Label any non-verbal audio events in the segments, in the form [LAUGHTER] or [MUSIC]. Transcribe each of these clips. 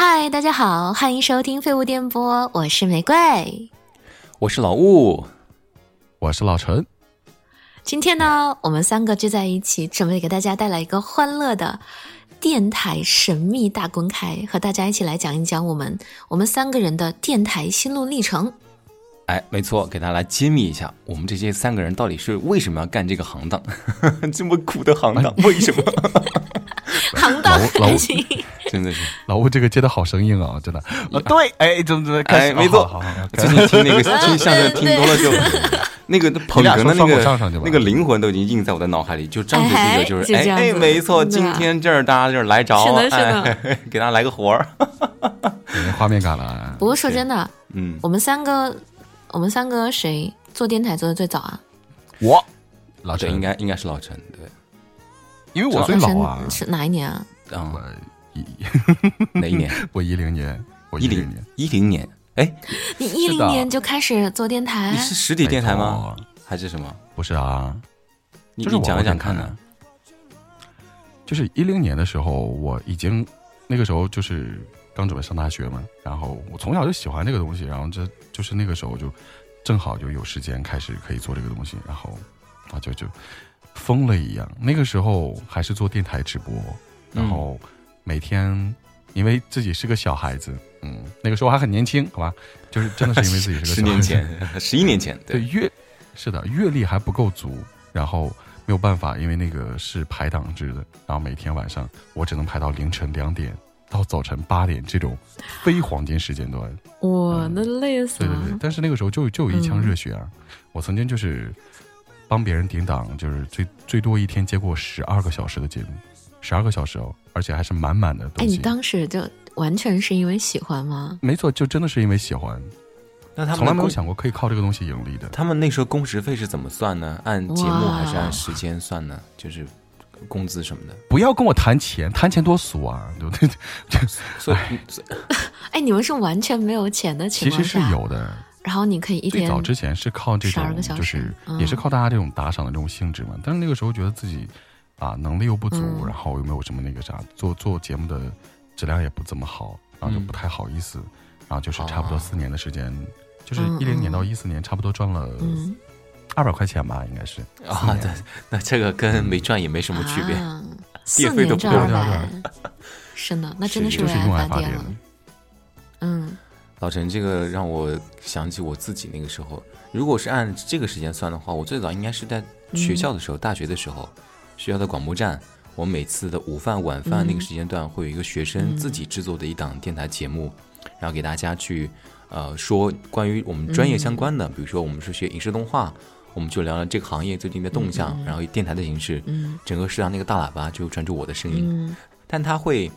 嗨，大家好，欢迎收听废物电波，我是玫瑰。我是老吴，我是老陈。今天呢，我们三个聚在一起，准备给大家带来一个欢乐的电台神秘大公开，和大家一起来讲一讲我们我们三个人的电台心路历程。哎，没错，给大家来揭秘一下，我们这些三个人到底是为什么要干这个行当，[LAUGHS] 这么苦的行当，[LAUGHS] 为什么？行当还行，真的是。老吴这个接的好生硬啊，真的。啊，对，哎，怎么怎么，哎，没错，好好好，最近听那个听相声听多了就，[LAUGHS] 那个捧哏的那个那个灵魂都已经印在我的脑海里，就张嘴这个就是哎哎，没错，今天这儿大家就是来着，是的，是的，[LAUGHS] 给大家来个活儿，有画面感了。[LAUGHS] 不过说真的，嗯，我们三个，我们三个谁做电台做的最早啊？我，老陈。应该应该是老陈，对。因为我最老啊，是哪一年啊？我一 [LAUGHS] 哪一年？[LAUGHS] 我一零年，我一零年，一零年。哎，你一零年就开始做电台？你是实体电台吗？还是什么？不是啊，就是讲一讲看呢。就是一零年的时候，我已经那个时候就是刚准备上大学嘛，然后我从小就喜欢这个东西，然后这就是那个时候就正好就有时间开始可以做这个东西，然后啊就就。疯了一样，那个时候还是做电台直播，然后每天因为自己是个小孩子，嗯，那个时候还很年轻，好吧，就是真的是因为自己是个 [LAUGHS] 小十年前、[LAUGHS] 十一年前，对阅是的阅历还不够足，然后没有办法，因为那个是排档制的，然后每天晚上我只能排到凌晨两点到早晨八点这种非黄金时间段，哇，那累死了。对对对，但是那个时候就就有一腔热血啊，我曾经就是。帮别人顶档，就是最最多一天接过十二个小时的节目，十二个小时哦，而且还是满满的东西。哎，你当时就完全是因为喜欢吗？没错，就真的是因为喜欢。那他们从来没有想过可以靠这个东西盈利的。他们那时候工时费是怎么算呢？按节目还是按时间算呢？就是工资什么的？不要跟我谈钱，谈钱多俗啊，对不对？[LAUGHS] 所以，[LAUGHS] 哎，你们是完全没有钱的情况下，其实是有的。然后你可以一天最早之前是靠这种，就是也是靠大家这种打赏的这种性质嘛。但是那个时候觉得自己啊能力又不足，然后又没有什么那个啥，做做节目的质量也不怎么好，然后就不太好意思。然后就是差不多四年的时间，就是一零年到一四年，差不多赚了二百块钱吧，应该是啊。对，那这个跟没赚也没什么区别，四年赚二百，[LAUGHS] 是的，那真的是用爱发电了。嗯。老陈，这个让我想起我自己那个时候。如果是按这个时间算的话，我最早应该是在学校的时候，大学的时候，学校的广播站，我每次的午饭、晚饭那个时间段，会有一个学生自己制作的一档电台节目，然后给大家去呃说关于我们专业相关的，比如说我们是学影视动画，我们就聊聊这个行业最近的动向，然后以电台的形式，整个食堂那个大喇叭就传出我的声音，但他会。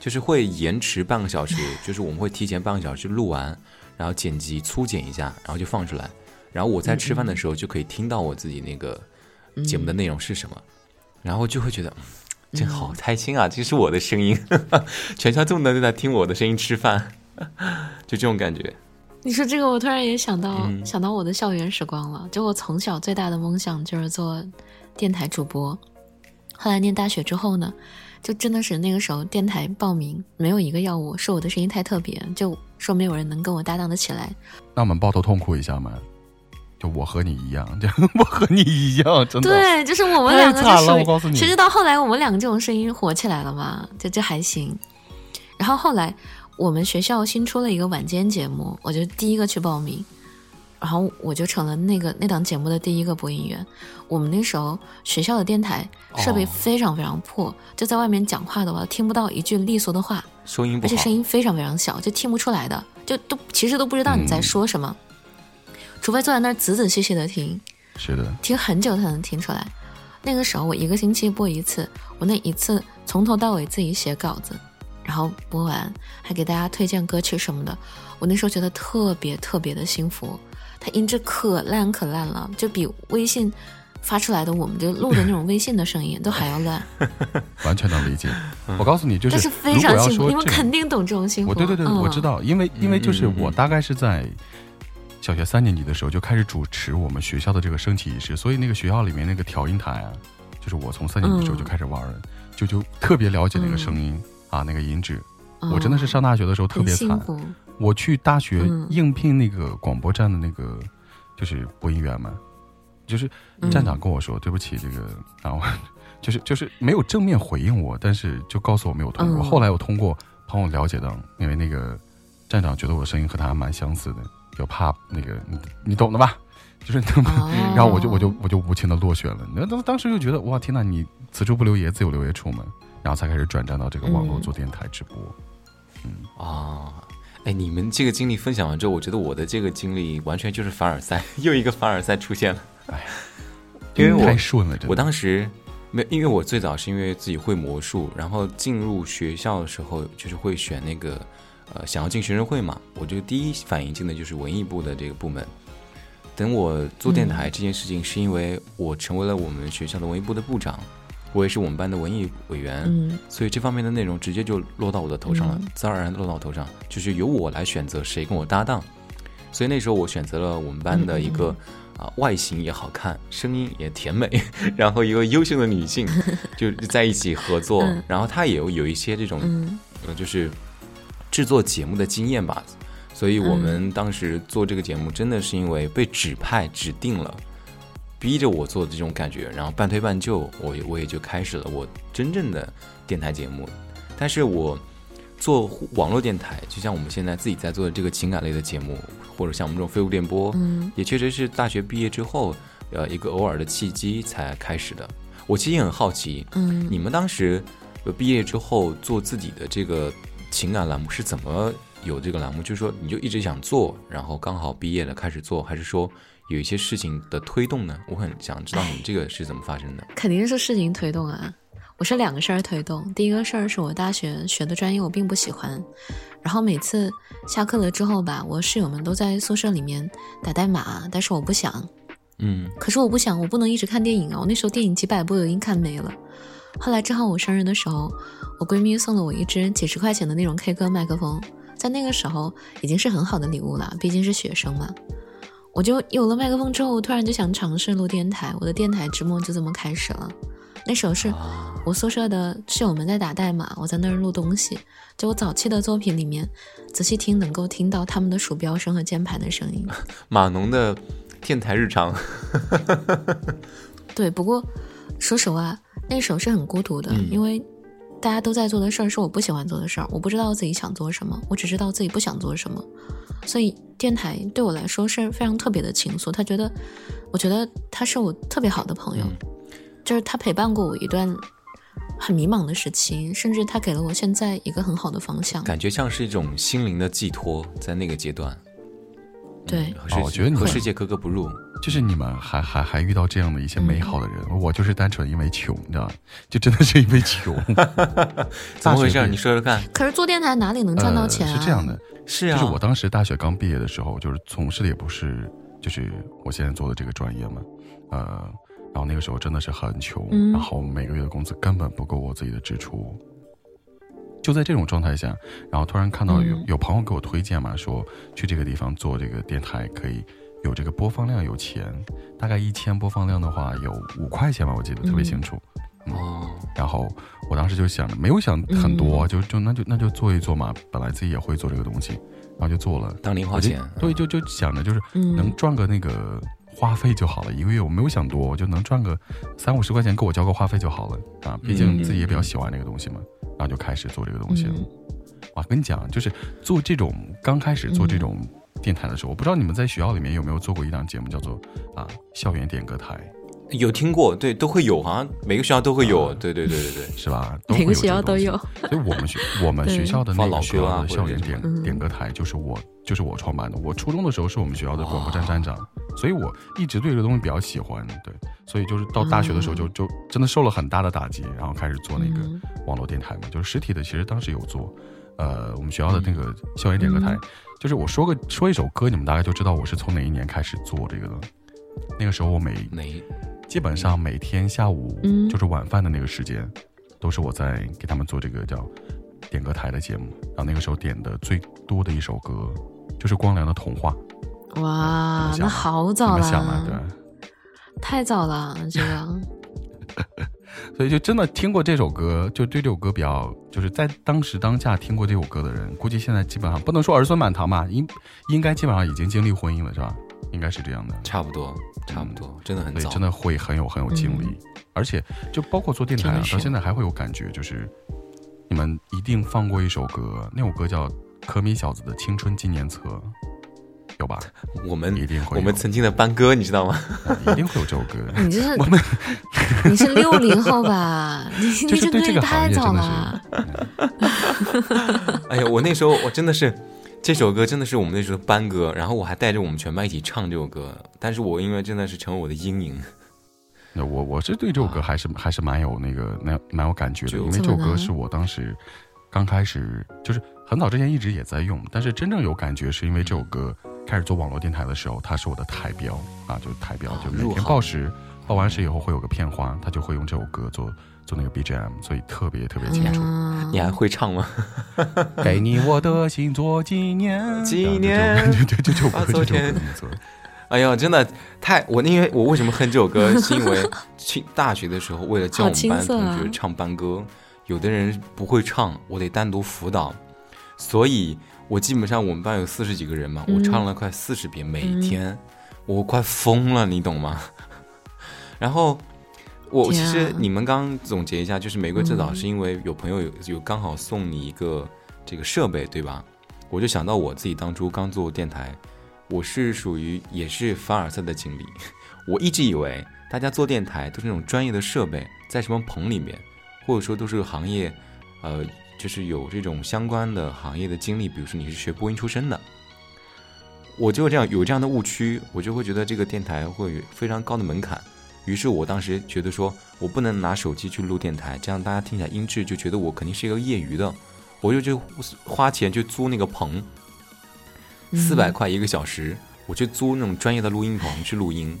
就是会延迟半个小时，[LAUGHS] 就是我们会提前半个小时录完，然后剪辑粗剪一下，然后就放出来。然后我在吃饭的时候就可以听到我自己那个节目的内容是什么，然后就会觉得真好开心啊！这是我的声音，[LAUGHS] 全校这么多人在听我的声音吃饭，[LAUGHS] 就这种感觉。你说这个，我突然也想到想到我的校园时光了。就我从小最大的梦想就是做电台主播，后来念大学之后呢？就真的是那个时候，电台报名没有一个要我，说我的声音太特别，就说没有人能跟我搭档的起来。那我们抱头痛哭一下嘛，就我和你一样，就 [LAUGHS] 我和你一样，真的。对，就是我们两个就属于。其实到后来，我们两个这种声音火起来了嘛，就这还行。然后后来我们学校新出了一个晚间节目，我就第一个去报名。然后我就成了那个那档节目的第一个播音员。我们那时候学校的电台设备非常非常破，就在外面讲话的话听不到一句利索的话，收音不好，而且声音非常非常小，就听不出来的，就都其实都不知道你在说什么，除非坐在那儿仔仔细细的听，是的，听很久才能听出来。那个时候我一个星期播一次，我那一次从头到尾自己写稿子，然后播完还给大家推荐歌曲什么的，我那时候觉得特别特别的幸福。它音质可烂可烂了，就比微信发出来的我们就录的那种微信的声音都还要烂。[LAUGHS] 完全能理解。我告诉你，就是非常幸福，你们肯定懂这种幸福。我对对对，我知道，因为因为就是我大概是在小学三年级的时候就开始主持我们学校的这个升旗仪式，所以那个学校里面那个调音台啊，就是我从三年级的时候就开始玩了，就就特别了解那个声音啊，那个音质。我真的是上大学的时候特别惨。我去大学应聘那个广播站的那个就是播音员嘛，就是站长跟我说对不起，这个然后 [LAUGHS] 就是就是没有正面回应我，但是就告诉我没有通过。后来我通过朋友了解到，因为那个站长觉得我声音和他还蛮相似的，就怕那个你你懂的吧？[LAUGHS] 就是，[LAUGHS] 然后我就我就我就无情的落选了。那当当时就觉得哇天呐，你此处不留爷，自有留爷处嘛。然后才开始转战到这个网络做电台直播。嗯啊。哎，你们这个经历分享完之后，我觉得我的这个经历完全就是凡尔赛，[LAUGHS] 又一个凡尔赛出现了。哎，因为太顺了，我当时没，因为我最早是因为自己会魔术，然后进入学校的时候就是会选那个呃，想要进学生会嘛，我就第一反应进的就是文艺部的这个部门。等我做电台这件事情，是因为我成为了我们学校的文艺部的部长。我也是我们班的文艺委员，所以这方面的内容直接就落到我的头上了，自然而然落到我头上，就是由我来选择谁跟我搭档。所以那时候我选择了我们班的一个啊，外形也好看，声音也甜美，[LAUGHS] 然后一个优秀的女性，[LAUGHS] 就在一起合作。然后她也有有一些这种，呃，就是制作节目的经验吧。所以我们当时做这个节目，真的是因为被指派指定了。逼着我做的这种感觉，然后半推半就，我我也就开始了我真正的电台节目。但是我做网络电台，就像我们现在自己在做的这个情感类的节目，或者像我们这种废物电波，嗯，也确实是大学毕业之后，呃，一个偶尔的契机才开始的。我其实也很好奇，嗯，你们当时毕业之后做自己的这个情感栏目是怎么有这个栏目？就是说你就一直想做，然后刚好毕业了开始做，还是说？有一些事情的推动呢，我很想知道你们这个是怎么发生的。肯定是事情推动啊！我是两个事儿推动。第一个事儿是我大学学的专业我并不喜欢，然后每次下课了之后吧，我室友们都在宿舍里面打代码，但是我不想。嗯。可是我不想，我不能一直看电影啊！我那时候电影几百部已经看没了。后来正好我生日的时候，我闺蜜送了我一支几十块钱的那种 K 歌麦克风，在那个时候已经是很好的礼物了，毕竟是学生嘛。我就有了麦克风之后，我突然就想尝试录电台，我的电台之梦就这么开始了。那时候是我宿舍的室友们在打代码，我在那儿录东西。就我早期的作品里面，仔细听能够听到他们的鼠标声和键盘的声音。[LAUGHS] 码农的电台日常。[LAUGHS] 对，不过说实话，那时候是很孤独的，因为大家都在做的事儿是我不喜欢做的事儿，我不知道自己想做什么，我只知道自己不想做什么。所以电台对我来说是非常特别的情愫。他觉得，我觉得他是我特别好的朋友，就是他陪伴过我一段很迷茫的时期，甚至他给了我现在一个很好的方向。感觉像是一种心灵的寄托，在那个阶段。对，我觉得你和世界格格不入。就是你们还还还遇到这样的一些美好的人，我就是单纯因为穷，你知道就真的是因为穷。[LAUGHS] 怎么回事？你说说看。可是做电台哪里能赚到钱啊？是这样的。是啊，就是我当时大学刚毕业的时候，就是从事的也不是，就是我现在做的这个专业嘛，呃，然后那个时候真的是很穷，然后每个月的工资根本不够我自己的支出。就在这种状态下，然后突然看到有有朋友给我推荐嘛，说去这个地方做这个电台可以有这个播放量有钱，大概一千播放量的话有五块钱吧，我记得特别清楚。哦，然后我当时就想着，没有想很多，就就那就那就做一做嘛。本来自己也会做这个东西，然后就做了，当零花钱。对，就就想着就是能赚个那个话费就好了。一个月我没有想多，我就能赚个三五十块钱，够我交个话费就好了啊。毕竟自己也比较喜欢这个东西嘛，然后就开始做这个东西了。哇，跟你讲，就是做这种刚开始做这种电台的时候，我不知道你们在学校里面有没有做过一档节目，叫做啊校园点歌台。有听过，对，都会有，好像每个学校都会有，对对对对对，是吧？[LAUGHS] 每个学校都有。所以我们学我们学校的那个 [LAUGHS] 校园点点歌台，就是我就是我创办的。我初中的时候是我们学校的广播站站长，所以我一直对这个东西比较喜欢。对，所以就是到大学的时候就就真的受了很大的打击，然后开始做那个网络电台嘛，就是实体的，其实当时有做。呃，我们学校的那个校园点歌台，就是我说个说一首歌，你们大概就知道我是从哪一年开始做这个的。那个时候我每每基本上每天下午，就是晚饭的那个时间，都是我在给他们做这个叫点歌台的节目。然后那个时候点的最多的一首歌，就是光良的《童话》。哇，那好早了，对，太早了，这个。[LAUGHS] 所以就真的听过这首歌，就对这首歌比较，就是在当时当下听过这首歌的人，估计现在基本上不能说儿孙满堂吧，应应该基本上已经经历婚姻了，是吧？应该是这样的，差不多，差不多，真的很早，真的会很有很有经历，而且就包括做电台啊，到现在还会有感觉，就是你们一定放过一首歌，那首歌叫《可米小子的青春纪念册》。有吧？我们一定会。我们曾经的班歌，你知道吗？一定会有这首歌。你这是我们？[LAUGHS] 你是六零后吧？你 [LAUGHS] 就是对这个太早了。[LAUGHS] 哎呀，我那时候我真的是这首歌真的是我们那时候班歌，然后我还带着我们全班一起唱这首歌。但是我因为真的是成为我的阴影。那我我是对这首歌还是还是蛮有那个那蛮有感觉的，因为这首歌是我当时刚开始就是很早之前一直也在用，但是真正有感觉是因为这首歌。开始做网络电台的时候，它是我的台标啊，就是台标，就每天报时，报完时以后会有个片花，他就会用这首歌做做那个 BGM，所以特别特别清楚。你还会唱吗？[LAUGHS] 给你我的心做纪念，纪念，对对，就就就就就做。哎呀，真的太我因为我为什么哼这首歌，是因为去大学的时候，为了教我们班同学唱班歌，有的人不会唱，我得单独辅导，所以。我基本上我们班有四十几个人嘛，我唱了快四十遍，每天我快疯了，你懂吗？[LAUGHS] 然后我其实你们刚总结一下，就是玫瑰最早是因为有朋友有有刚好送你一个这个设备，对吧？我就想到我自己当初刚做电台，我是属于也是凡尔赛的经历。[LAUGHS] 我一直以为大家做电台都是那种专业的设备，在什么棚里面，或者说都是行业，呃。就是有这种相关的行业的经历，比如说你是学播音出身的，我就这样有这样的误区，我就会觉得这个电台会有非常高的门槛。于是我当时觉得说，我不能拿手机去录电台，这样大家听起来音质就觉得我肯定是一个业余的，我就去花钱去租那个棚，四百块一个小时，我去租那种专业的录音棚去录音，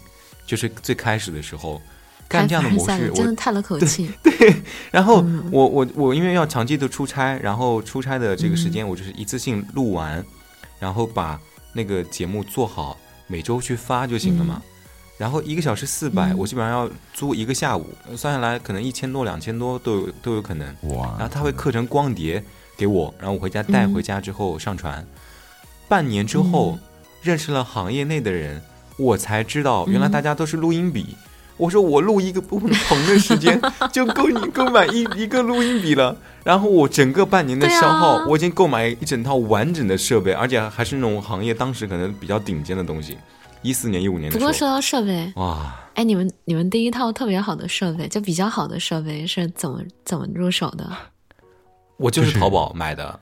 就是最开始的时候。干这样的模式，真的叹了口气。[LAUGHS] 对，然后我我我因为要长期的出差，然后出差的这个时间，我就是一次性录完，然后把那个节目做好，每周去发就行了嘛。然后一个小时四百，我基本上要租一个下午，算下来可能一千多、两千多都有都有可能。哇！然后他会刻成光碟给我，然后我回家带回家之后上传。半年之后，认识了行业内的人，我才知道原来大家都是录音笔。我说我录一个不同的时间 [LAUGHS] 就够你购买一一个录音笔了，然后我整个半年的消耗，我已经购买一整套完整的设备，而且还是那种行业当时可能比较顶尖的东西。一四年、一五年。不过说到设备，哇，哎，你们你们第一套特别好的设备，就比较好的设备是怎么怎么入手的？我就是淘宝买的。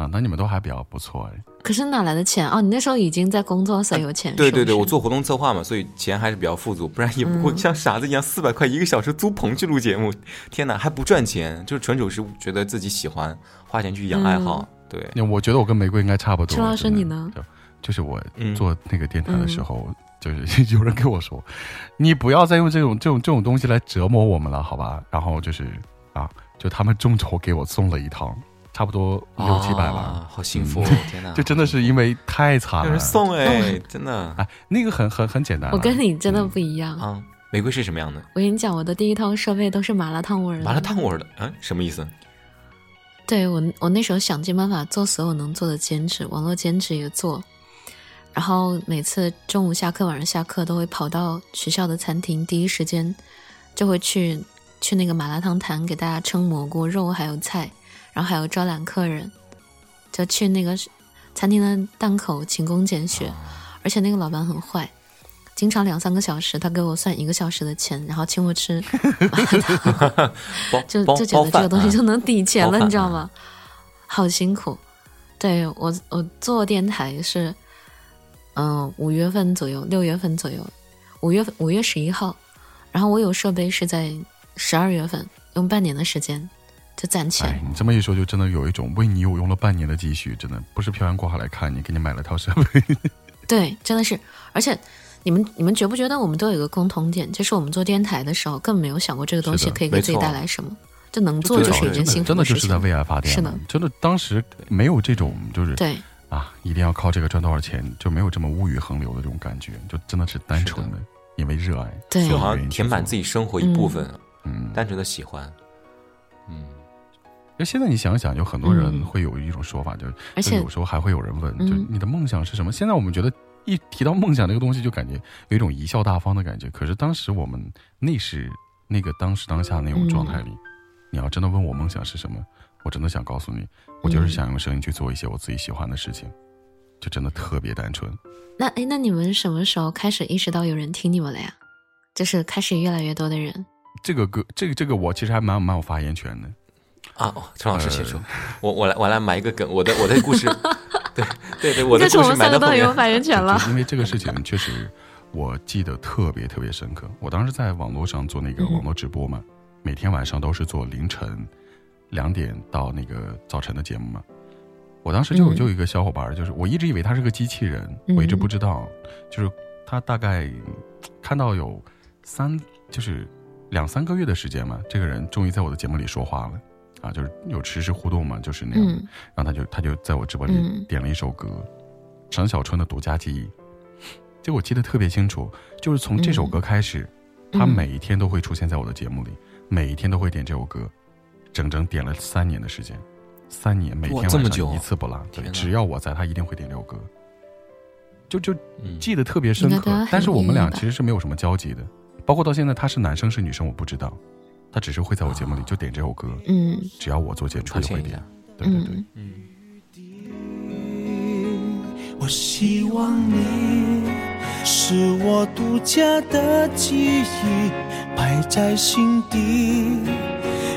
啊，那你们都还比较不错哎。可是哪来的钱哦？你那时候已经在工作，所以有钱。对对对，我做活动策划嘛，所以钱还是比较富足，不然也不会像傻子一样四百块一个小时租棚去录节目。天哪，还不赚钱，就是纯属是觉得自己喜欢花钱去养爱好。对，我觉得我跟玫瑰应该差不多。陈老师，你呢？就是我做那个电台的时候，就是 [LAUGHS] 有人跟我说，你不要再用这种这种这种东西来折磨我们了，好吧？然后就是啊，就他们众筹给我送了一套。差不多六七百吧，好幸福！天哪，[LAUGHS] 就真的是因为太惨了。有 [LAUGHS] 人送哎，真的哎，那个很很很简单。我跟你真的不一样啊！玫瑰是什么样的？我跟你讲，我的第一套设备都是麻辣烫味儿的。麻辣烫味儿的，嗯，什么意思？对我，我那时候想尽办法做所有能做的兼职，网络兼职也做。然后每次中午下课、晚上下课都会跑到学校的餐厅，第一时间就会去去那个麻辣烫摊给大家称蘑菇、肉还有菜。然后还有招揽客人，就去那个餐厅的档口勤工俭学，而且那个老板很坏，经常两三个小时他给我算一个小时的钱，然后请我吃麻辣烫，[LAUGHS] 就就觉得这个东西就能抵钱了，你知道吗？好辛苦。对我我做电台是，嗯，五月份左右，六月份左右，五月份五月十一号，然后我有设备是在十二月份，用半年的时间。就攒钱。你这么一说，就真的有一种为你有用了半年的积蓄，真的不是漂洋过海来看你，给你买了套设备。[LAUGHS] 对，真的是。而且，你们你们觉不觉得我们都有一个共同点，就是我们做电台的时候，根本没有想过这个东西可以给自己带来什么，就能做就是一件幸福真的就是在为爱发电。是的，真的当时没有这种就是对啊，一定要靠这个赚多少钱，就没有这么物欲横流的这种感觉，就真的是单纯的因为热爱，对，好像填满自己生活一部分。嗯，单纯的喜欢，嗯。那现在你想想，有很多人会有一种说法，就而且有时候还会有人问，就你的梦想是什么？现在我们觉得一提到梦想这个东西，就感觉有一种贻笑大方的感觉。可是当时我们那是那个当时当下那种状态里，你要真的问我梦想是什么，我真的想告诉你，我就是想用声音去做一些我自己喜欢的事情，就真的特别单纯。那哎，那你们什么时候开始意识到有人听你们了呀？就是开始越来越多的人。这个歌，这个这个，我其实还蛮蛮有发言权的。啊，陈老师先说，我我来我来埋一个梗，我的我的故事，对对对，我的故事 [LAUGHS] 埋到后面。有发言权了，因为这个事情确实我记得特别特别深刻。我当时在网络上做那个网络直播嘛，每天晚上都是做凌晨两点到那个早晨的节目嘛。我当时就就有一个小伙伴，就是我一直以为他是个机器人，我一直不知道，就是他大概看到有三就是两三个月的时间嘛，这个人终于在我的节目里说话了。啊，就是有实时互动嘛，就是那样。然后他就他就在我直播里点了一首歌，陈小春的《独家记忆》，就我记得特别清楚。就是从这首歌开始，他每一天都会出现在我的节目里，每一天都会点这首歌，整整点了三年的时间，三年每天晚上一次不落。对，只要我在，他一定会点这首歌。就就记得特别深刻。但是我们俩其实是没有什么交集的，包括到现在他是男生是女生我不知道。他只是会在我节目里就点这首歌，嗯，只要我做节目他就会点，对对对，嗯。我希望你是我独家的记忆，摆在心底，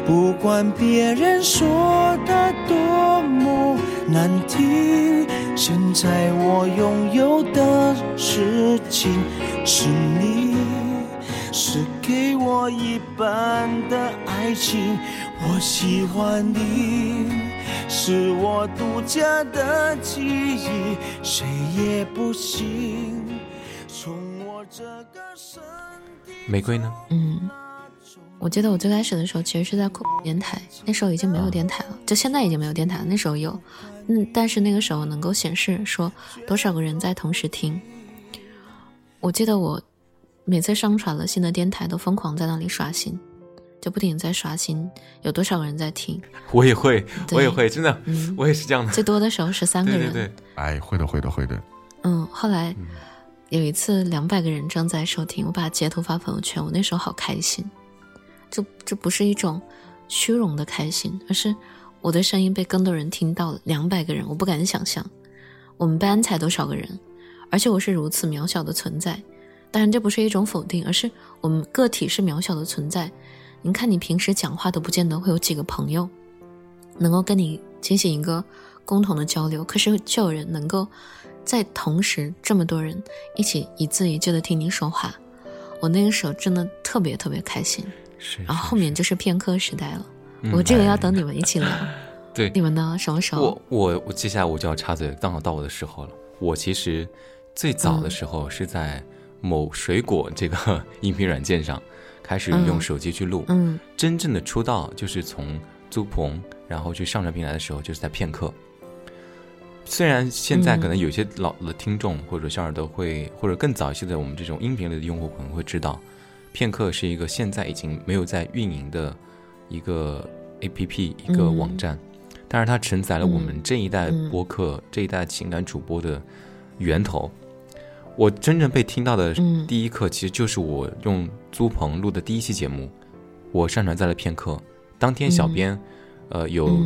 不管别人说的多么难听，现在我拥有的事情是你。是给我一半的爱情，我喜欢你，是我独家的记忆，谁也不行。从我这个身体。玫瑰呢？嗯，我记得我最开始的时候其实是在酷电台，那时候已经没有电台了，就现在已经没有电台了。那时候有，嗯，但是那个时候能够显示说多少个人在同时听。我记得我。每次上传了新的电台，都疯狂在那里刷新，就不停在刷新，有多少个人在听？我也会，我也会，真的，我也是这样的。最多的时候是三个人，对对对，哎，会的，会的，会的。嗯，后来有一次两百个人正在收听，我把截图发朋友圈，我那时候好开心。这这不是一种虚荣的开心，而是我的声音被更多人听到了。两百个人，我不敢想象，我们班才多少个人，而且我是如此渺小的存在。当然，这不是一种否定，而是我们个体是渺小的存在。您看，你平时讲话都不见得会有几个朋友能够跟你进行一个共同的交流，可是就有人能够在同时这么多人一起一字一句的听你说话。我那个时候真的特别特别开心。是。然后后面就是片刻时代了。我这个要等你们一起聊。[LAUGHS] 对。你们呢？什么时候？我我我接下来我就要插嘴，刚好到我的时候了。我其实最早的时候是在。某水果这个 [LAUGHS] 音频软件上，开始用手机去录。嗯，真正的出道就是从租棚，然后去上传平台的时候，就是在片刻。虽然现在可能有些老的听众或者小耳朵会，或者更早一些的我们这种音频类的用户可能会知道，片刻是一个现在已经没有在运营的一个 A P P 一个网站，但是它承载了我们这一代播客、这一代情感主播的源头。我真正被听到的第一课，其实就是我用租棚录的第一期节目，我上传在了片刻。当天小编，呃，有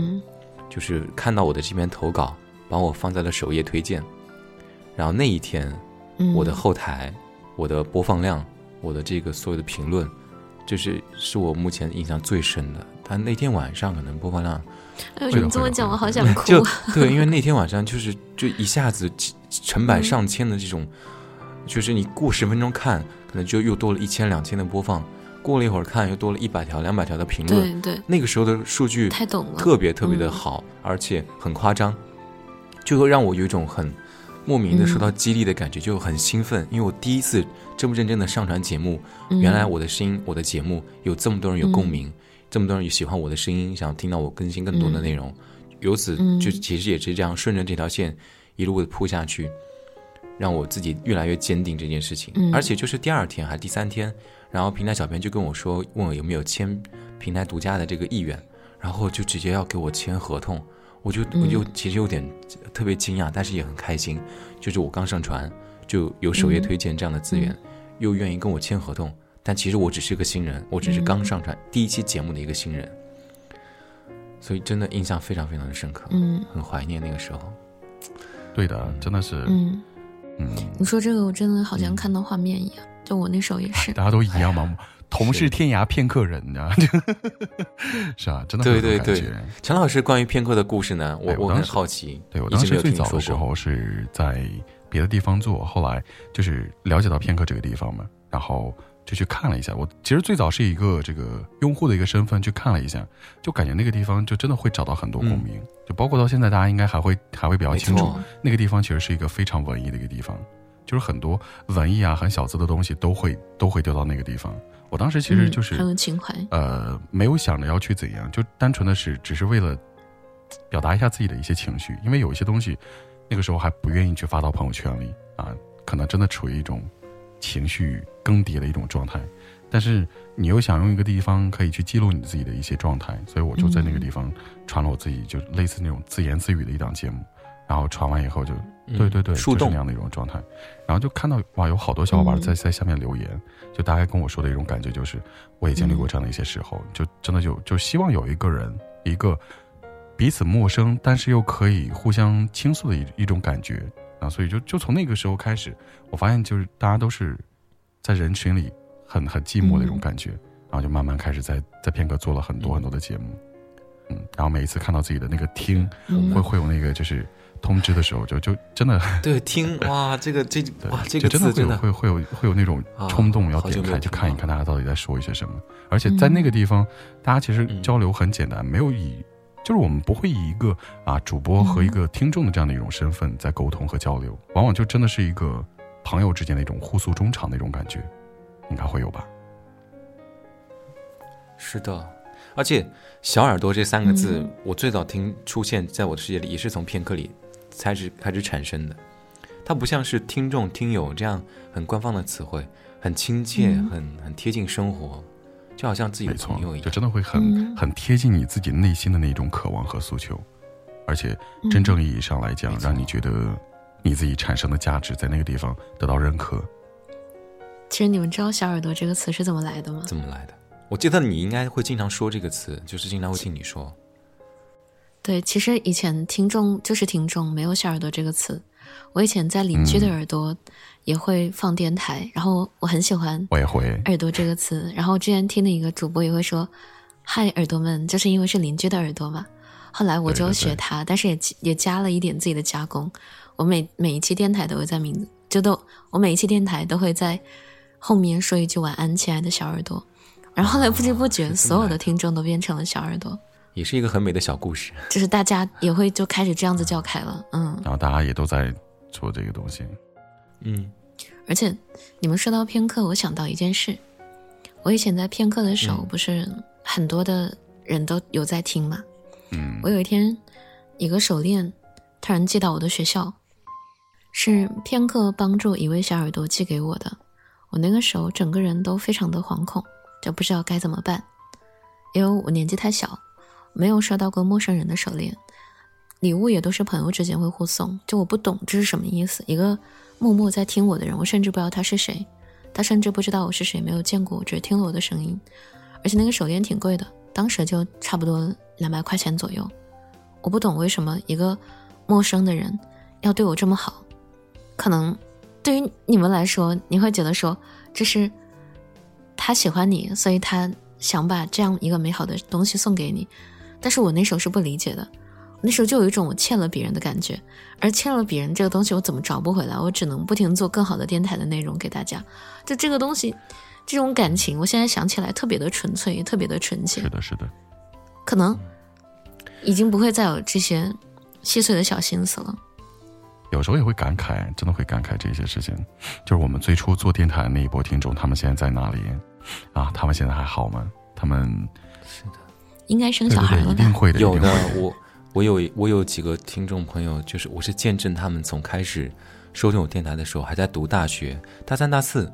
就是看到我的这篇投稿，把我放在了首页推荐。然后那一天，我的后台、我的播放量、我的这个所有的评论，就是是我目前印象最深的。他那天晚上可能播放量，哎呦，你这么讲，我好想 [LAUGHS] 哭。就对，因为那天晚上就是就一下子成百上千的这种。就是你过十分钟看，可能就又多了一千两千的播放；过了一会儿看，又多了一百条、两百条的评论。对对，那个时候的数据太懂了，特别特别的好，而且很夸张，就会让我有一种很莫名的受到激励的感觉，就很兴奋。因为我第一次这么认真的上传节目，原来我的声音、我的节目有这么多人有共鸣，这么多人也喜欢我的声音，想听到我更新更多的内容。由此就其实也是这样顺着这条线一路的铺下去。让我自己越来越坚定这件事情。而且就是第二天还是第三天，然后平台小编就跟我说，问我有没有签平台独家的这个意愿，然后就直接要给我签合同。我就我就其实有点特别惊讶，但是也很开心。就是我刚上传就有首页推荐这样的资源，又愿意跟我签合同。但其实我只是个新人，我只是刚上传第一期节目的一个新人，所以真的印象非常非常的深刻，嗯，很怀念那个时候。对的，真的是，嗯嗯。你说这个，我真的好像看到画面一样，就我那时候也是。大家都一样嘛？同是天涯片刻人，你知道是啊？真的对对对。陈老师关于片刻的故事呢，我我很好奇。对我当时最早的时候是在别的地方做，后来就是了解到片刻这个地方嘛，然后。就去看了一下，我其实最早是一个这个用户的一个身份去看了一下，就感觉那个地方就真的会找到很多共鸣，就包括到现在大家应该还会还会比较清楚，那个地方其实是一个非常文艺的一个地方，就是很多文艺啊很小资的东西都会都会丢到那个地方。我当时其实就是很有情怀，呃，没有想着要去怎样，就单纯的是只是为了表达一下自己的一些情绪，因为有一些东西那个时候还不愿意去发到朋友圈里啊，可能真的处于一种。情绪更迭的一种状态，但是你又想用一个地方可以去记录你自己的一些状态，所以我就在那个地方传了我自己，就类似那种自言自语的一档节目。然后传完以后就，对对对，就是那样的一种状态。然后就看到哇，有好多小伙伴在在下面留言，就大概跟我说的一种感觉就是，我也经历过这样的一些时候，就真的就就希望有一个人，一个彼此陌生但是又可以互相倾诉的一一种感觉。啊，所以就就从那个时候开始，我发现就是大家都是在人群里很很寂寞的一种感觉，然后就慢慢开始在在片刻做了很多很多的节目，嗯，然后每一次看到自己的那个听会会有那个就是通知的时候，就就真的 [LAUGHS] 对听哇，这个这哇这个真的会有会会有会有那种冲动要点开去看一看大家到底在说一些什么，而且在那个地方，大家其实交流很简单，没有以。就是我们不会以一个啊主播和一个听众的这样的一种身份在沟通和交流，往往就真的是一个朋友之间的一种互诉衷肠的一种感觉，应该会有吧？是的，而且“小耳朵”这三个字，我最早听出现在我的世界里，也是从片刻里开始开始产生的。它不像是听众、听友这样很官方的词汇，很亲切，很很贴近生活。就好像自己的朋友一样，就真的会很很贴近你自己内心的那种渴望和诉求，而且真正意义上来讲，让你觉得你自己产生的价值在那个地方得到认可。其实你们知道“小耳朵”这个词是怎么来的吗？怎么来的？我记得你应该会经常说这个词，就是经常会听你说。对，其实以前听众就是听众，没有“小耳朵”这个词。我以前在邻居的耳朵也会放电台，然后我很喜欢。我也会“耳朵”这个词。然后之前听的一个主播也会说：“嗨，耳朵们！”就是因为是邻居的耳朵嘛。后来我就学他，但是也也加了一点自己的加工。我每每一期电台都会在名字，就都我每一期电台都会在后面说一句“晚安，亲爱的小耳朵”。然后后来不知不觉，所有的听众都变成了小耳朵。也是一个很美的小故事，就是大家也会就开始这样子叫开了，嗯，然后大家也都在做这个东西，嗯，而且你们说到片刻，我想到一件事，我以前在片刻的时候，不是很多的人都有在听嘛，嗯，我有一天一个手链突然寄到我的学校，是片刻帮助一位小耳朵寄给我的，我那个时候整个人都非常的惶恐，就不知道该怎么办，因为我年纪太小。没有收到过陌生人的手链，礼物也都是朋友之间会互送。就我不懂这是什么意思。一个默默在听我的人，我甚至不知道他是谁，他甚至不知道我是谁，没有见过我，只是听了我的声音。而且那个手链挺贵的，当时就差不多两百块钱左右。我不懂为什么一个陌生的人要对我这么好。可能对于你们来说，你会觉得说这是他喜欢你，所以他想把这样一个美好的东西送给你。但是我那时候是不理解的，那时候就有一种我欠了别人的感觉，而欠了别人这个东西我怎么找不回来？我只能不停做更好的电台的内容给大家。就这个东西，这种感情，我现在想起来特别的纯粹，也特别的纯洁。是的，是的。可能已经不会再有这些细碎的小心思了。有时候也会感慨，真的会感慨这些事情。就是我们最初做电台的那一波听众，他们现在在哪里？啊，他们现在还好吗？他们是的。应该生小孩了吧？有的，我我有我有几个听众朋友，就是我是见证他们从开始收听我电台的时候，还在读大学，大三、大四，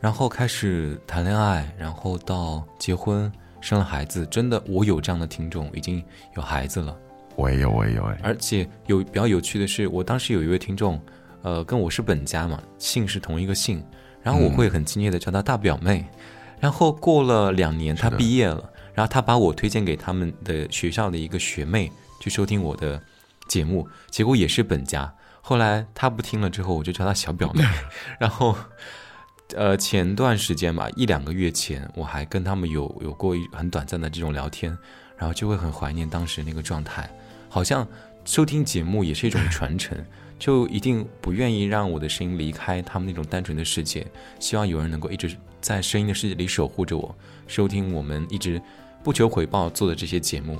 然后开始谈恋爱，然后到结婚、生了孩子。真的，我有这样的听众，已经有孩子了。我也有，我也有。而且有比较有趣的是，我当时有一位听众，呃，跟我是本家嘛，姓是同一个姓，然后我会很敬业的叫她大表妹。然后过了两年，她毕业了，然后她把我推荐给他们的学校的一个学妹去收听我的节目，结果也是本家。后来他不听了之后，我就叫他小表妹。[LAUGHS] 然后，呃，前段时间吧，一两个月前，我还跟他们有有过一很短暂的这种聊天，然后就会很怀念当时那个状态。好像收听节目也是一种传承，[LAUGHS] 就一定不愿意让我的声音离开他们那种单纯的世界，希望有人能够一直在声音的世界里守护着我，收听我们一直不求回报做的这些节目，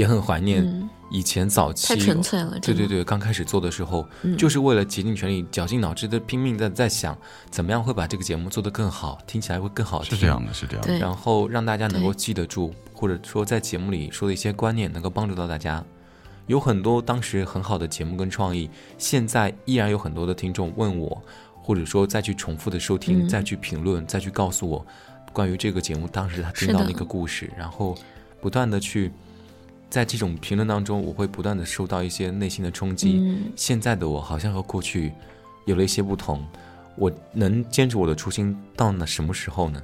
也很怀念以前早期太纯粹了，对对对，刚开始做的时候，就是为了竭尽全力、绞尽脑汁的拼命的在想，怎么样会把这个节目做得更好，听起来会更好听，是这样的，是这样的，然后让大家能够记得住。或者说，在节目里说的一些观念能够帮助到大家，有很多当时很好的节目跟创意，现在依然有很多的听众问我，或者说再去重复的收听，再去评论，再去告诉我关于这个节目当时他听到的。一个故事，然后不断的去在这种评论当中，我会不断的受到一些内心的冲击。现在的我好像和过去有了一些不同，我能坚持我的初心到那什么时候呢？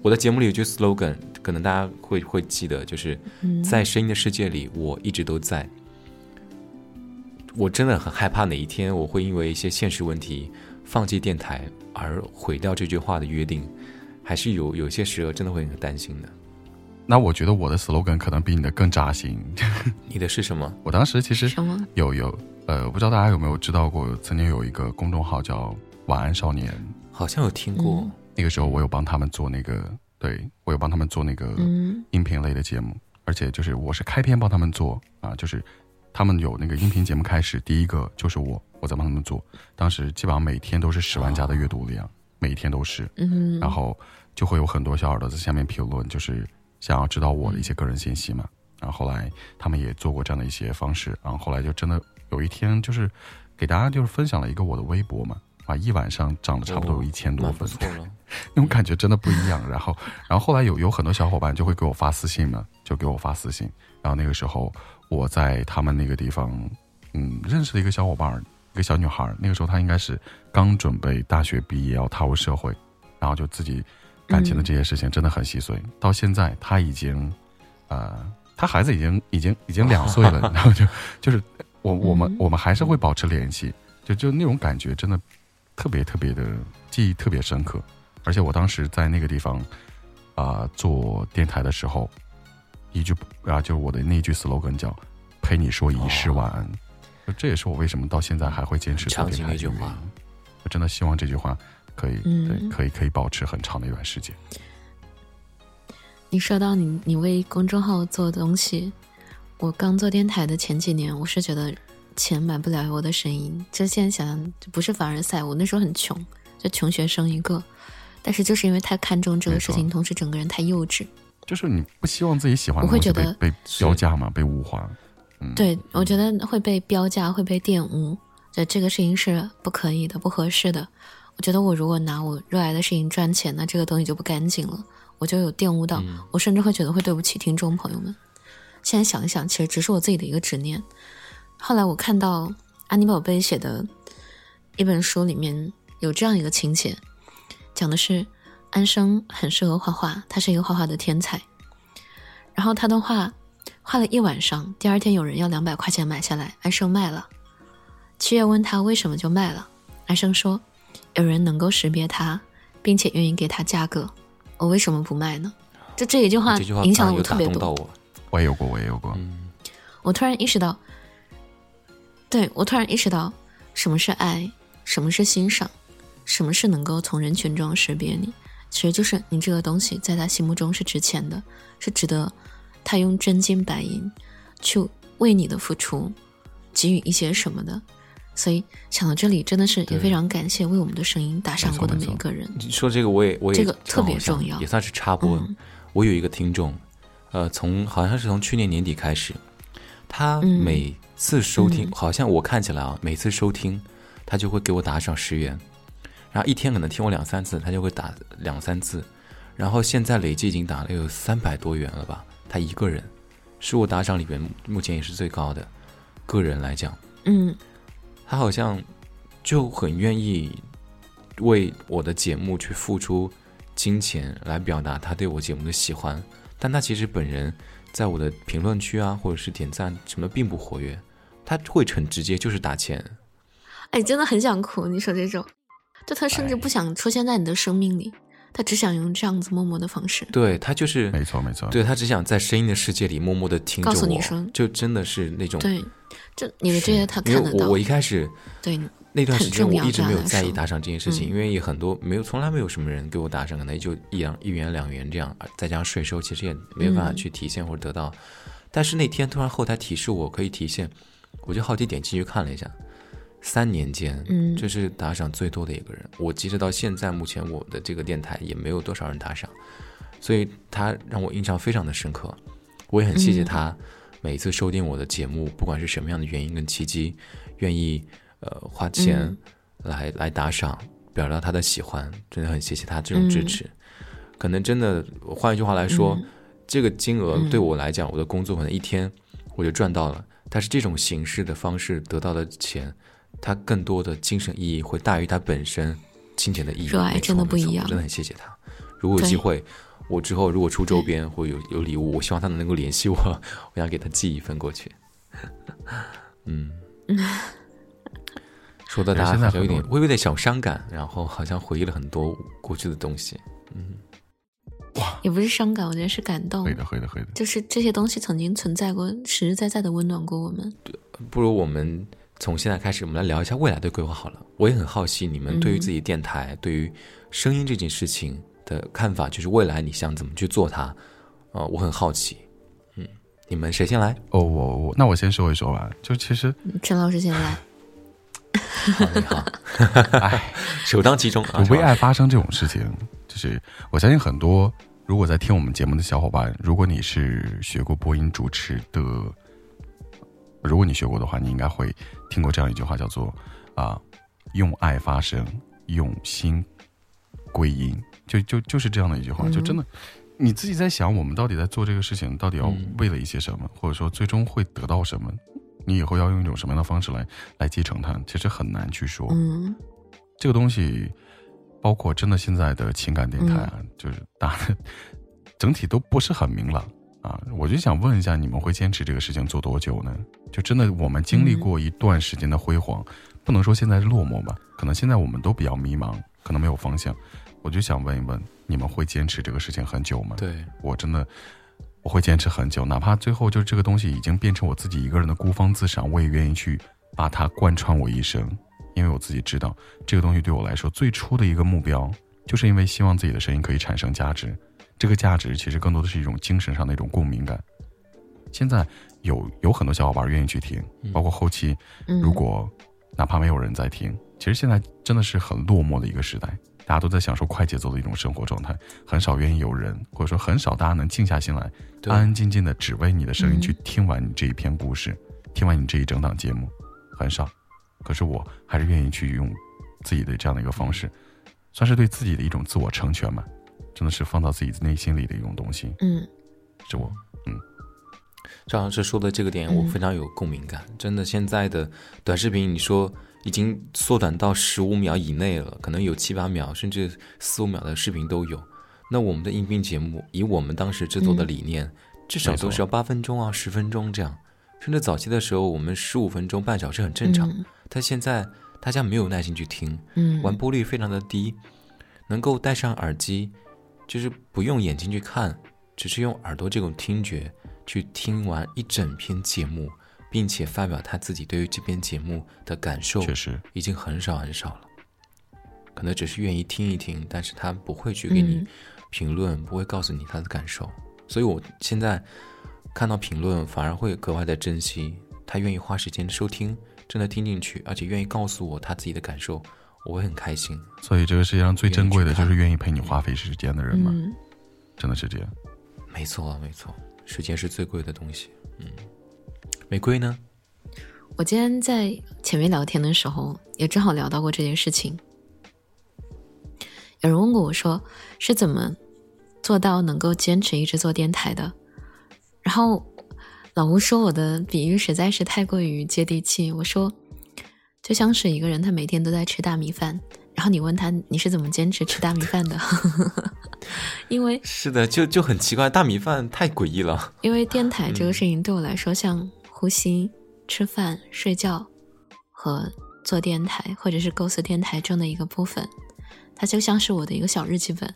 我的节目里有句 slogan，可能大家会会记得，就是在声音的世界里，我一直都在。我真的很害怕哪一天我会因为一些现实问题放弃电台而毁掉这句话的约定，还是有有些时候真的会很担心的。那我觉得我的 slogan 可能比你的更扎心。[LAUGHS] 你的是什么？我当时其实有有呃，不知道大家有没有知道过，曾经有一个公众号叫“晚安少年”，好像有听过。那个时候我有帮他们做那个，对我有帮他们做那个音频类的节目，而且就是我是开篇帮他们做啊，就是他们有那个音频节目开始，第一个就是我，我在帮他们做，当时基本上每天都是十万加的阅读量，每一天都是，嗯然后就会有很多小耳朵在下面评论，就是想要知道我的一些个人信息嘛，然后后来他们也做过这样的一些方式，然后后来就真的有一天就是给大家就是分享了一个我的微博嘛。啊，一晚上涨了差不多有一千多分，[LAUGHS] 那种感觉真的不一样。然后，然后后来有有很多小伙伴就会给我发私信嘛，就给我发私信。然后那个时候我在他们那个地方，嗯，认识了一个小伙伴，一个小女孩。那个时候她应该是刚准备大学毕业要踏入社会，然后就自己感情的这些事情真的很细碎。到现在他已经，呃，他孩子已经已经已经两岁了，[LAUGHS] 然后就就是我我们我们还是会保持联系，就就那种感觉真的。特别特别的记忆特别深刻，而且我当时在那个地方啊做电台的时候，一句啊就是我的那句 slogan 叫“陪你说一世晚安”，这也是我为什么到现在还会坚持做电台的原因。我真的希望这句话可以对可以可以保持很长的一段时间。你说到你你为公众号做东西，我刚做电台的前几年，我是觉得。钱买不了我的声音，就现在想想，不是凡尔赛。我那时候很穷，就穷学生一个，但是就是因为太看重这个事情，同时整个人太幼稚。就是你不希望自己喜欢的东西被被标价嘛，被物化。嗯，对，我觉得会被标价，会被玷污，就这个事情是不可以的，不合适的。我觉得我如果拿我热爱的事情赚钱，那这个东西就不干净了，我就有玷污到，我甚至会觉得会对不起听众朋友们。现在想一想，其实只是我自己的一个执念。后来我看到安妮宝贝写的一本书，里面有这样一个情节，讲的是安生很适合画画，他是一个画画的天才。然后他的画画了一晚上，第二天有人要两百块钱买下来，安生卖了。七月问他为什么就卖了，安生说有人能够识别它，并且愿意给它价格，我为什么不卖呢？就这一句话影响了我特别多。我也有过，我也有过。我突然意识到。对我突然意识到，什么是爱，什么是欣赏，什么是能够从人群中识别你，其实就是你这个东西在他心目中是值钱的，是值得他用真金白银去为你的付出给予一些什么的。所以想到这里，真的是也非常感谢为我们的声音打赏过的每一个人。你说这个我也我也这个特别重要，也算是插播。我有一个听众，呃，从好像是从去年年底开始，他每。次收听好像我看起来啊，每次收听他就会给我打赏十元，然后一天可能听我两三次，他就会打两三次，然后现在累计已经打了有三百多元了吧？他一个人，是我打赏里边目前也是最高的，个人来讲，嗯，他好像就很愿意为我的节目去付出金钱来表达他对我节目的喜欢，但他其实本人在我的评论区啊，或者是点赞什么并不活跃，他会很直接就是打钱。哎，真的很想哭。你说这种，就他甚至不想出现在你的生命里，他只想用这样子默默的方式。对他就是没错没错，对他只想在声音的世界里默默的听着我，你说，就真的是那种对，就你的这些他看得到。我我一开始对那段时间我一直没有在意打赏这件事情，因为也很多没有从来没有什么人给我打赏，可能也就一两一元两元这样，再加上税收，其实也没有办法去提现或者得到。但是那天突然后台提示我可以提现，我就好奇点进去看了一下。三年间，嗯，这是打赏最多的一个人。我记得到现在，目前我的这个电台也没有多少人打赏，所以他让我印象非常的深刻。我也很谢谢他，每一次收听我的节目，不管是什么样的原因跟契机，愿意呃花钱来来打赏，表达他的喜欢，真的很谢谢他这种支持。可能真的换一句话来说，这个金额对我来讲，我的工作可能一天我就赚到了，但是这种形式的方式得到的钱。他更多的精神意义会大于它本身金钱的意义。热爱真的不一样，真的很谢谢他。如果有机会，我之后如果出周边或有有礼物，我希望他能够联系我，我想给他寄一份过去。[LAUGHS] 嗯，[LAUGHS] 说到大家好像有点微微的小伤感，然后好像回忆了很多过去的东西。嗯，哇，也不是伤感，我觉得是感动。会的，会的，会的。就是这些东西曾经存在过，实实在在的温暖过我们。对，不如我们。从现在开始，我们来聊一下未来的规划好了。我也很好奇你们对于自己电台、对于声音这件事情的看法，就是未来你想怎么去做它？呃，我很好奇。嗯，你们谁先来？哦，我我那我先说一说吧。就其实陈老师先来。你好，[LAUGHS] 哎，首当其冲。为爱发生这种事情，就是我相信很多如果在听我们节目的小伙伴，如果你是学过播音主持的。如果你学过的话，你应该会听过这样一句话，叫做“啊，用爱发声，用心归因”，就就就是这样的一句话。就真的，你自己在想，我们到底在做这个事情，到底要为了一些什么，或者说最终会得到什么？你以后要用一种什么样的方式来来继承它？其实很难去说。嗯，这个东西，包括真的现在的情感电台啊，就是大 [LAUGHS] 整体都不是很明朗。啊，我就想问一下，你们会坚持这个事情做多久呢？就真的我们经历过一段时间的辉煌，不能说现在是落寞吧？可能现在我们都比较迷茫，可能没有方向。我就想问一问，你们会坚持这个事情很久吗？对我真的我会坚持很久，哪怕最后就这个东西已经变成我自己一个人的孤芳自赏，我也愿意去把它贯穿我一生，因为我自己知道这个东西对我来说最初的一个目标，就是因为希望自己的声音可以产生价值。这个价值其实更多的是一种精神上的一种共鸣感。现在有有很多小伙伴愿意去听，包括后期，如果哪怕没有人在听，其实现在真的是很落寞的一个时代，大家都在享受快节奏的一种生活状态，很少愿意有人，或者说很少大家能静下心来，安安静静的只为你的声音去听完你这一篇故事，听完你这一整档节目，很少。可是我还是愿意去用自己的这样的一个方式，算是对自己的一种自我成全嘛。真的是放到自己内心里的一种东西。嗯，是我。嗯，赵老师说的这个点，我非常有共鸣感。真的，现在的短视频，你说已经缩短到十五秒以内了，可能有七八秒，甚至四五秒的视频都有。那我们的音频节目，以我们当时制作的理念，至少都是要八分钟啊，十分钟这样。甚至早期的时候，我们十五分钟、半小时很正常。但现在大家没有耐心去听，嗯，完播率非常的低，能够戴上耳机。就是不用眼睛去看，只是用耳朵这种听觉去听完一整篇节目，并且发表他自己对于这篇节目的感受，确实已经很少很少了。可能只是愿意听一听，但是他不会去给你评论，不会告诉你他的感受。所以我现在看到评论，反而会格外的珍惜他愿意花时间收听，真的听进去，而且愿意告诉我他自己的感受。我会很开心，所以这个世界上最珍贵的就是愿意陪你花费时间的人嘛，真的是这样。没错，没错，时间是最贵的东西。嗯，玫瑰呢？我今天在前面聊天的时候，也正好聊到过这件事情。有人问过我说，是怎么做到能够坚持一直做电台的？然后老吴说我的比喻实在是太过于接地气。我说，就像是一个人他每天都在吃大米饭，然后你问他你是怎么坚持吃大米饭的？[LAUGHS] 因为 [LAUGHS] 是的，就就很奇怪，大米饭太诡异了。因为电台这个事情对我来说，像呼吸。吃饭、睡觉和做电台，或者是构思电台中的一个部分，它就像是我的一个小日记本。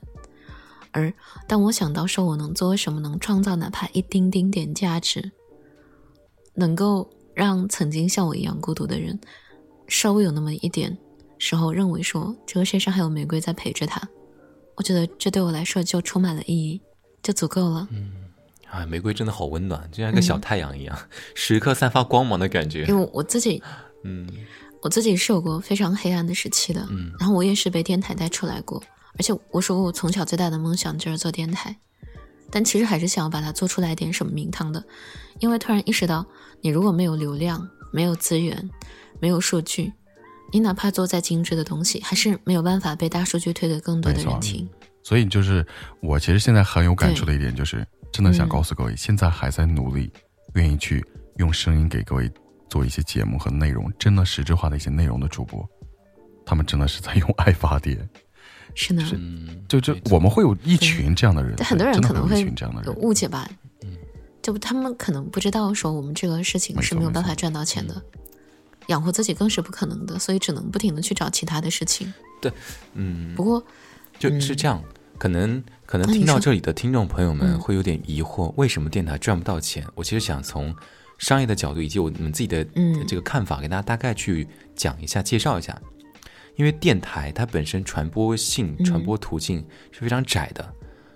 而当我想到说我能做什么，能创造哪怕一丁丁点价值，能够让曾经像我一样孤独的人稍微有那么一点时候认为说这个世界上还有玫瑰在陪着他，我觉得这对我来说就充满了意义，就足够了。嗯。啊，玫瑰真的好温暖，就像一个小太阳一样，时刻散发光芒的感觉。因为我自己，嗯，我自己是有过非常黑暗的时期的，嗯，然后我也是被电台带出来过，而且我说过我从小最大的梦想就是做电台，但其实还是想要把它做出来点什么名堂的，因为突然意识到，你如果没有流量、没有资源、没有数据，你哪怕做再精致的东西，还是没有办法被大数据推给更多的人听。所以就是我其实现在很有感触的一点就是。真的想告诉各位，现在还在努力，愿意去用声音给各位做一些节目和内容，真的实质化的一些内容的主播，他们真的是在用爱发电。[LAUGHS] 是呢，就就我们会有一群这样的人，很多人可能会有误解吧。嗯，就他们可能不知道说我们这个事情是没有办法赚到钱的，养活自己更是不可能的，所以只能不停的去找其他的事情。对，嗯。不过就是这样。可能可能听到这里的听众朋友们会有点疑惑，为什么电台赚不到钱？我其实想从商业的角度以及我们自己的这个看法，给大家大概去讲一下、介绍一下。因为电台它本身传播性、传播途径是非常窄的，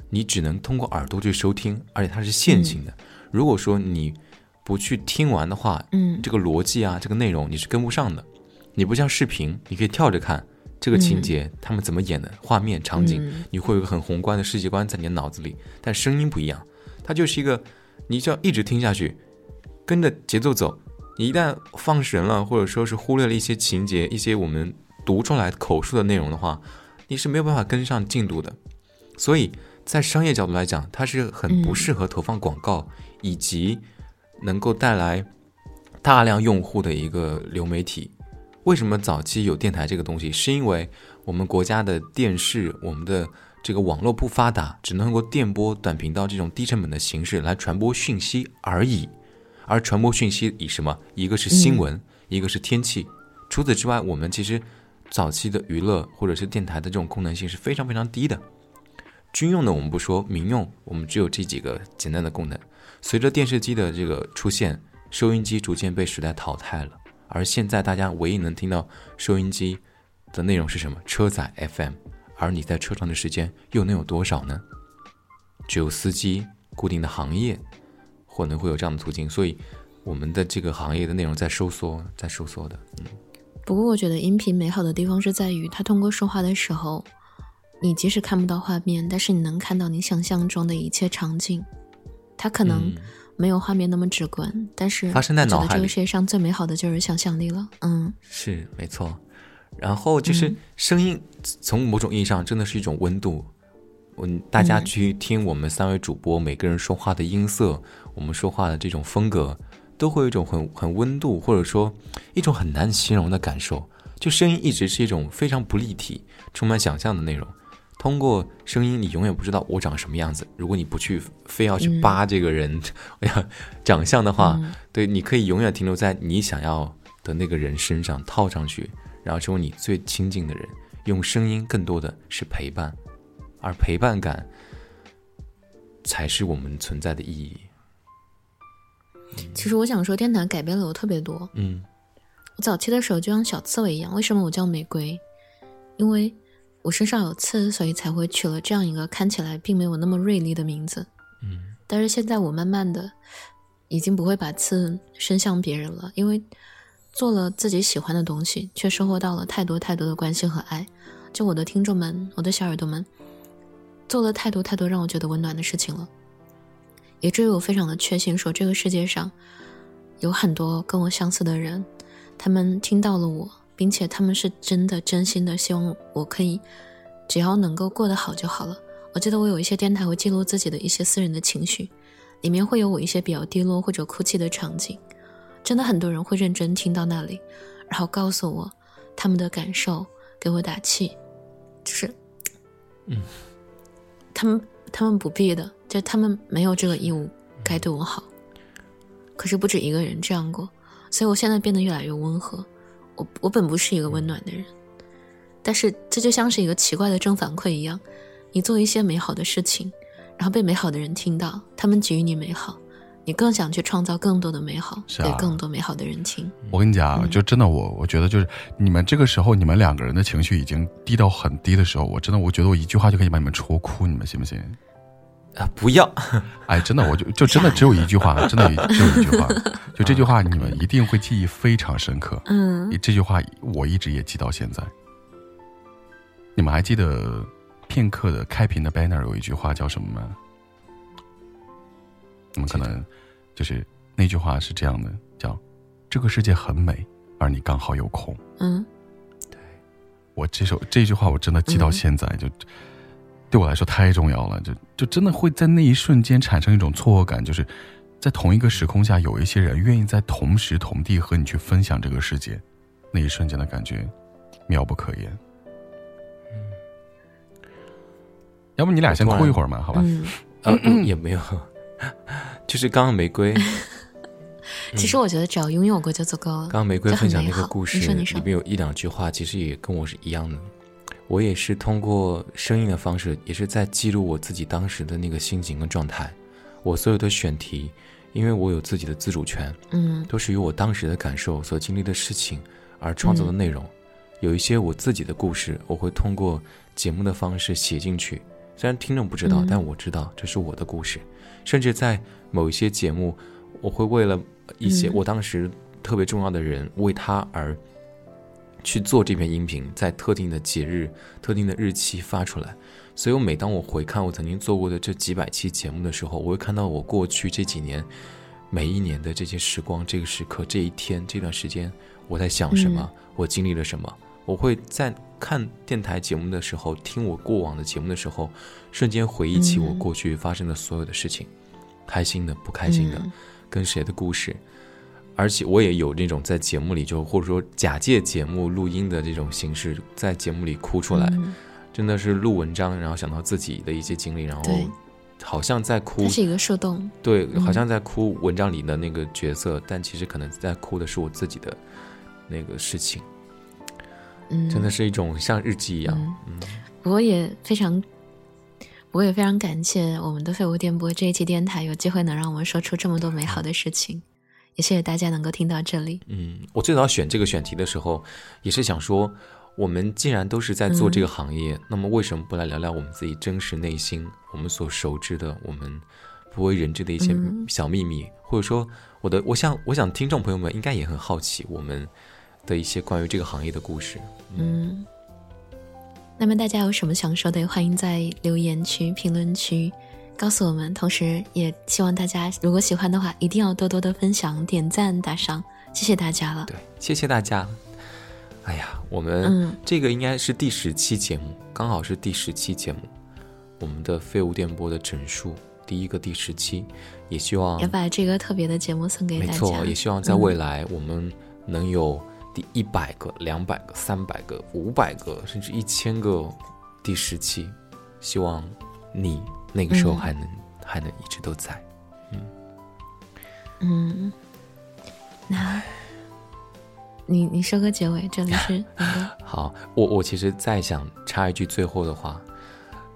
你只能通过耳朵去收听，而且它是线性的。如果说你不去听完的话，嗯，这个逻辑啊，这个内容你是跟不上的。你不像视频，你可以跳着看。这个情节他们怎么演的？画面场景，你会有个很宏观的世界观在你的脑子里。但声音不一样，它就是一个，你就要一直听下去，跟着节奏走。你一旦放神了，或者说是忽略了一些情节、一些我们读出来口述的内容的话，你是没有办法跟上进度的。所以在商业角度来讲，它是很不适合投放广告以及能够带来大量用户的一个流媒体。为什么早期有电台这个东西？是因为我们国家的电视，我们的这个网络不发达，只能通过电波、短频道这种低成本的形式来传播讯息而已。而传播讯息以什么？一个是新闻，一个是天气。除此之外，我们其实早期的娱乐或者是电台的这种功能性是非常非常低的。军用的我们不说，民用我们只有这几个简单的功能。随着电视机的这个出现，收音机逐渐被时代淘汰了。而现在大家唯一能听到收音机的内容是什么？车载 FM。而你在车上的时间又能有多少呢？只有司机固定的行业可能会有这样的途径，所以我们的这个行业的内容在收缩，在收缩的。嗯。不过我觉得音频美好的地方是在于，它通过说话的时候，你即使看不到画面，但是你能看到你想象中的一切场景。它可能。没有画面那么直观，但是发生在脑海里。这个世界上最美好的就是想象力了。嗯，是没错。然后就是声音，从某种意义上真的是一种温度。嗯，大家去听我们三位主播每个人说话的音色，我们说话的这种风格，都会有一种很很温度，或者说一种很难形容的感受。就声音一直是一种非常不立体、充满想象的内容。通过声音，你永远不知道我长什么样子。如果你不去非要去扒这个人，哎呀，长相的话，对，你可以永远停留在你想要的那个人身上套上去，然后成为你最亲近的人。用声音更多的是陪伴，而陪伴感才是我们存在的意义。其实我想说，电台改变了我特别多。嗯，我早期的时候就像小刺猬一样。为什么我叫玫瑰？因为。我身上有刺，所以才会取了这样一个看起来并没有那么锐利的名字。嗯，但是现在我慢慢的已经不会把刺伸向别人了，因为做了自己喜欢的东西，却收获到了太多太多的关心和爱。就我的听众们，我的小耳朵们，做了太多太多让我觉得温暖的事情了，以至于我非常的确信，说这个世界上有很多跟我相似的人，他们听到了我，并且他们是真的真心的希望我可以，只要能够过得好就好了。我记得我有一些电台会记录自己的一些私人的情绪，里面会有我一些比较低落或者哭泣的场景，真的很多人会认真听到那里，然后告诉我他们的感受，给我打气，就是，嗯，他们他们不必的，就他们没有这个义务该对我好。可是不止一个人这样过，所以我现在变得越来越温和。我我本不是一个温暖的人，但是这就像是一个奇怪的正反馈一样。你做一些美好的事情，然后被美好的人听到，他们给予你美好，你更想去创造更多的美好，给更多美好的人听。我跟你讲，就真的我我觉得就是你们这个时候，你们两个人的情绪已经低到很低的时候，我真的我觉得我一句话就可以把你们戳哭，你们信不信？啊，不要！哎，真的，我就就真的只有一句话，真的只有一句话，就这句话，你们一定会记忆非常深刻。嗯，这句话我一直也记到现在。你们还记得片刻的开屏的 banner 有一句话叫什么吗？你们可能就是那句话是这样的，叫“这个世界很美，而你刚好有空。”嗯，对，我这首这句话我真的记到现在就。对我来说太重要了，就就真的会在那一瞬间产生一种错愕感，就是在同一个时空下，有一些人愿意在同时同地和你去分享这个世界，那一瞬间的感觉妙不可言。要不你俩先哭一会儿嘛，好吧？嗯，也没有，[LAUGHS] 就是刚刚玫瑰。[LAUGHS] 其实我觉得只要拥有过就足够了。刚刚玫瑰分享那个故事里面有一两句话，其实也跟我是一样的。我也是通过声音的方式，也是在记录我自己当时的那个心情跟状态。我所有的选题，因为我有自己的自主权，嗯，都是由我当时的感受所经历的事情而创作的内容。有一些我自己的故事，我会通过节目的方式写进去。虽然听众不知道，但我知道这是我的故事。甚至在某一些节目，我会为了一些我当时特别重要的人，为他而。去做这篇音频，在特定的节日、特定的日期发出来。所以，我每当我回看我曾经做过的这几百期节目的时候，我会看到我过去这几年每一年的这些时光、这个时刻、这一天、这段时间，我在想什么，我经历了什么。我会在看电台节目的时候，听我过往的节目的时候，瞬间回忆起我过去发生的所有的事情，开心的、不开心的，跟谁的故事。而且我也有那种在节目里就或者说假借节目录音的这种形式，在节目里哭出来，真的是录文章，然后想到自己的一些经历，然后好像在哭。它是一个树洞。对，好像在哭文章里的那个角色，但其实可能在哭的是我自己的那个事情。嗯，真的是一种像日记一样。嗯，我也非常，我也非常感谢我们的废物电波这一期电台，有机会能让我们说出这么多美好的事情。也谢谢大家能够听到这里。嗯，我最早选这个选题的时候，也是想说，我们既然都是在做这个行业，那么为什么不来聊聊我们自己真实内心，我们所熟知的，我们不为人知的一些小秘密？或者说，我的，我想，我想听众朋友们应该也很好奇我们的一些关于这个行业的故事。嗯，那么大家有什么想说的，欢迎在留言区、评论区。告诉我们，同时也希望大家如果喜欢的话，一定要多多的分享、点赞、打赏，谢谢大家了。对，谢谢大家。哎呀，我们这个应该是第十期节目，刚好是第十期节目，我们的废物电波的整数第一个第十期，也希望也把这个特别的节目送给大家。没错，也希望在未来我们能有第一百个、两百个、三百个、五百个，甚至一千个第十期，希望你。那个时候还能还能一直都在，嗯嗯，那，你你说个结尾，这里是 [LAUGHS] 好，我我其实再想插一句最后的话，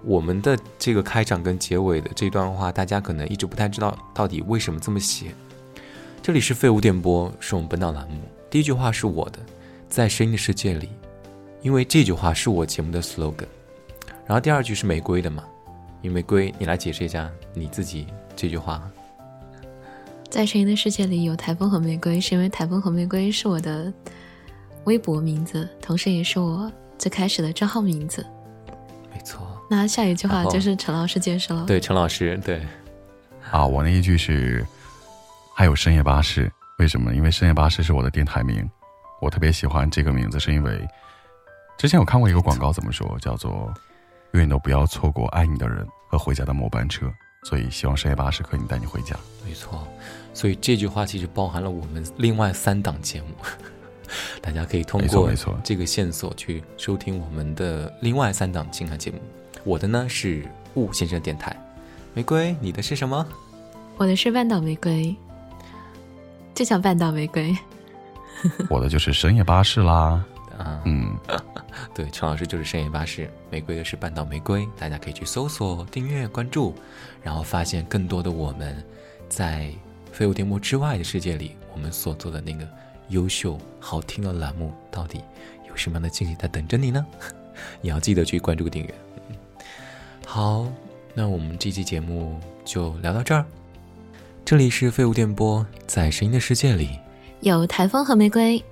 我们的这个开场跟结尾的这段话，大家可能一直不太知道到底为什么这么写。这里是废物电波，是我们本档栏目。第一句话是我的，在声音的世界里，因为这句话是我节目的 slogan。然后第二句是玫瑰的嘛。玫瑰，你来解释一下你自己这句话。在声音的世界里有台风和玫瑰，是因为台风和玫瑰是我的微博名字，同时也是我最开始的账号名字。没错。那下一句话就是陈老师解释了。对，陈老师，对。啊，我那一句是还有深夜巴士，为什么？因为深夜巴士是我的电台名，我特别喜欢这个名字，是因为之前有看过一个广告，怎么说？叫做“永远都不要错过爱你的人和回家的末班车”。所以希望深夜巴士可以带你回家。没错，所以这句话其实包含了我们另外三档节目，[LAUGHS] 大家可以通过这个线索去收听我们的另外三档情感节目。我的呢是雾先生电台，玫瑰，你的是什么？我的是半岛玫瑰，就像半岛玫瑰。[LAUGHS] 我的就是深夜巴士啦。啊，嗯，[LAUGHS] 对，陈老师就是深夜巴士，玫瑰的是半岛玫瑰，大家可以去搜索、订阅、关注，然后发现更多的我们在飞舞电波之外的世界里，我们所做的那个优秀、好听的栏目，到底有什么样的惊喜在等着你呢？[LAUGHS] 也要记得去关注、订阅。好，那我们这期节目就聊到这儿。这里是废物电波，在声音的世界里，有台风和玫瑰，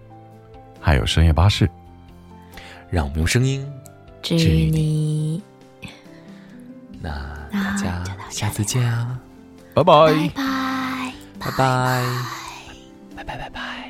还有深夜巴士。让我们用声音治愈你。那大家下次见啊，拜拜。拜拜。拜拜。拜拜。拜拜。